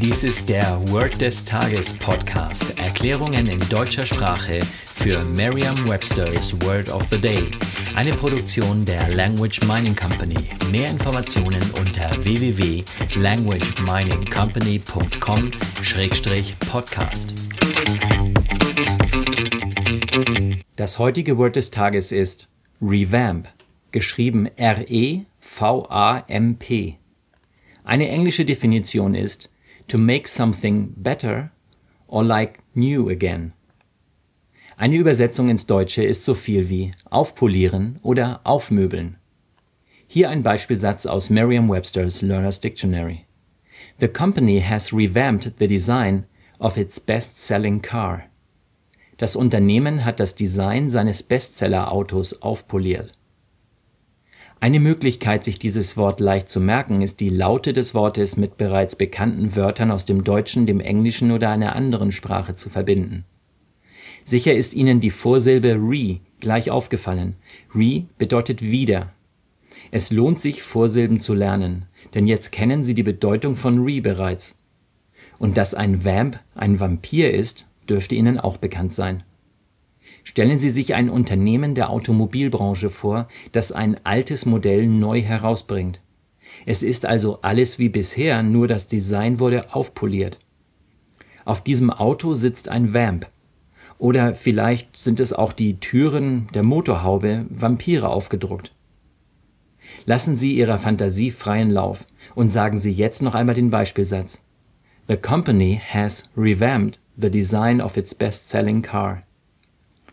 Dies ist der Word des Tages Podcast. Erklärungen in deutscher Sprache für Merriam-Webster's Word of the Day. Eine Produktion der Language Mining Company. Mehr Informationen unter www.languageminingcompany.com-podcast. Das heutige Wort des Tages ist Revamp, geschrieben R-E-V-A-M-P. Eine englische Definition ist to make something better or like new again. Eine Übersetzung ins Deutsche ist so viel wie aufpolieren oder aufmöbeln. Hier ein Beispielsatz aus Merriam-Webster's Learner's Dictionary. The company has revamped the design of its best-selling car. Das Unternehmen hat das Design seines Bestseller-Autos aufpoliert. Eine Möglichkeit, sich dieses Wort leicht zu merken, ist die Laute des Wortes mit bereits bekannten Wörtern aus dem Deutschen, dem Englischen oder einer anderen Sprache zu verbinden. Sicher ist Ihnen die Vorsilbe re gleich aufgefallen. Re bedeutet wieder. Es lohnt sich, Vorsilben zu lernen, denn jetzt kennen Sie die Bedeutung von re bereits. Und dass ein Vamp ein Vampir ist, dürfte Ihnen auch bekannt sein. Stellen Sie sich ein Unternehmen der Automobilbranche vor, das ein altes Modell neu herausbringt. Es ist also alles wie bisher, nur das Design wurde aufpoliert. Auf diesem Auto sitzt ein Vamp. Oder vielleicht sind es auch die Türen der Motorhaube Vampire aufgedruckt. Lassen Sie Ihrer Fantasie freien Lauf und sagen Sie jetzt noch einmal den Beispielsatz. The company has revamped the design of its best-selling car.